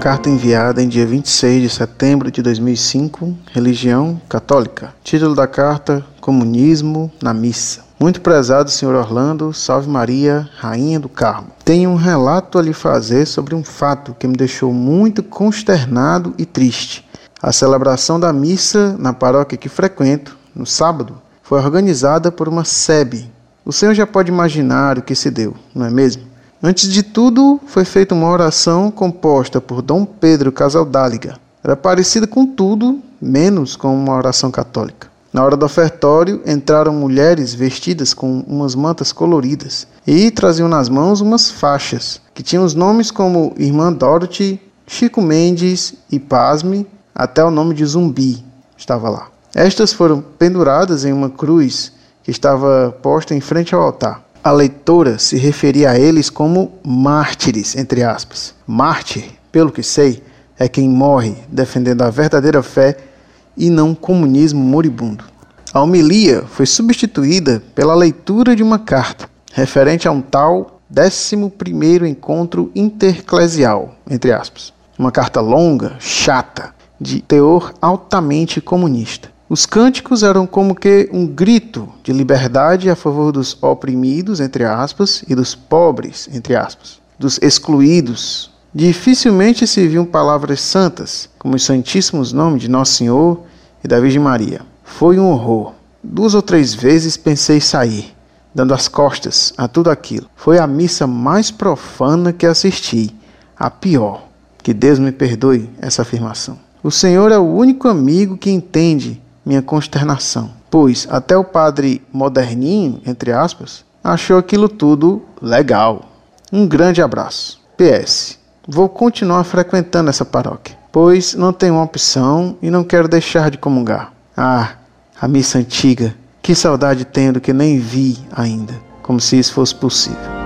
carta enviada em dia 26 de setembro de 2005, religião católica. Título da carta: Comunismo na Missa. Muito prezado Senhor Orlando, salve Maria, Rainha do Carmo. Tenho um relato a lhe fazer sobre um fato que me deixou muito consternado e triste. A celebração da missa na paróquia que frequento, no sábado, foi organizada por uma SEB. O senhor já pode imaginar o que se deu, não é mesmo? Antes de tudo, foi feita uma oração composta por Dom Pedro Casaldáliga. Era parecida com tudo, menos com uma oração católica. Na hora do ofertório, entraram mulheres vestidas com umas mantas coloridas e traziam nas mãos umas faixas, que tinham os nomes como Irmã Dorothy, Chico Mendes e, pasme, até o nome de Zumbi estava lá. Estas foram penduradas em uma cruz que estava posta em frente ao altar. A leitora se referia a eles como mártires, entre aspas. Mártir, pelo que sei, é quem morre defendendo a verdadeira fé e não comunismo moribundo. A homilia foi substituída pela leitura de uma carta referente a um tal 11º encontro interclesial, entre aspas. Uma carta longa, chata, de teor altamente comunista. Os cânticos eram como que um grito de liberdade a favor dos oprimidos, entre aspas, e dos pobres, entre aspas, dos excluídos. Dificilmente se viam palavras santas, como os santíssimos nomes de Nosso Senhor e da Virgem Maria. Foi um horror. Duas ou três vezes pensei sair, dando as costas a tudo aquilo. Foi a missa mais profana que assisti, a pior. Que Deus me perdoe essa afirmação. O Senhor é o único amigo que entende minha consternação, pois até o padre moderninho, entre aspas, achou aquilo tudo legal. Um grande abraço. PS. Vou continuar frequentando essa paróquia, pois não tenho uma opção e não quero deixar de comungar. Ah, a missa antiga, que saudade tenho do que nem vi ainda, como se isso fosse possível.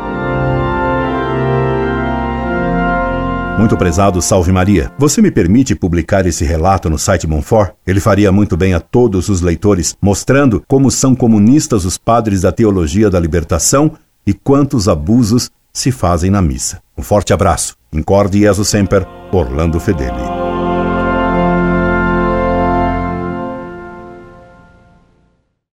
Muito prezado Salve Maria, você me permite publicar esse relato no site Monfort? Ele faria muito bem a todos os leitores, mostrando como são comunistas os padres da teologia da libertação e quantos abusos se fazem na missa. Um forte abraço. Incorde Jesus Semper, Orlando Fedeli.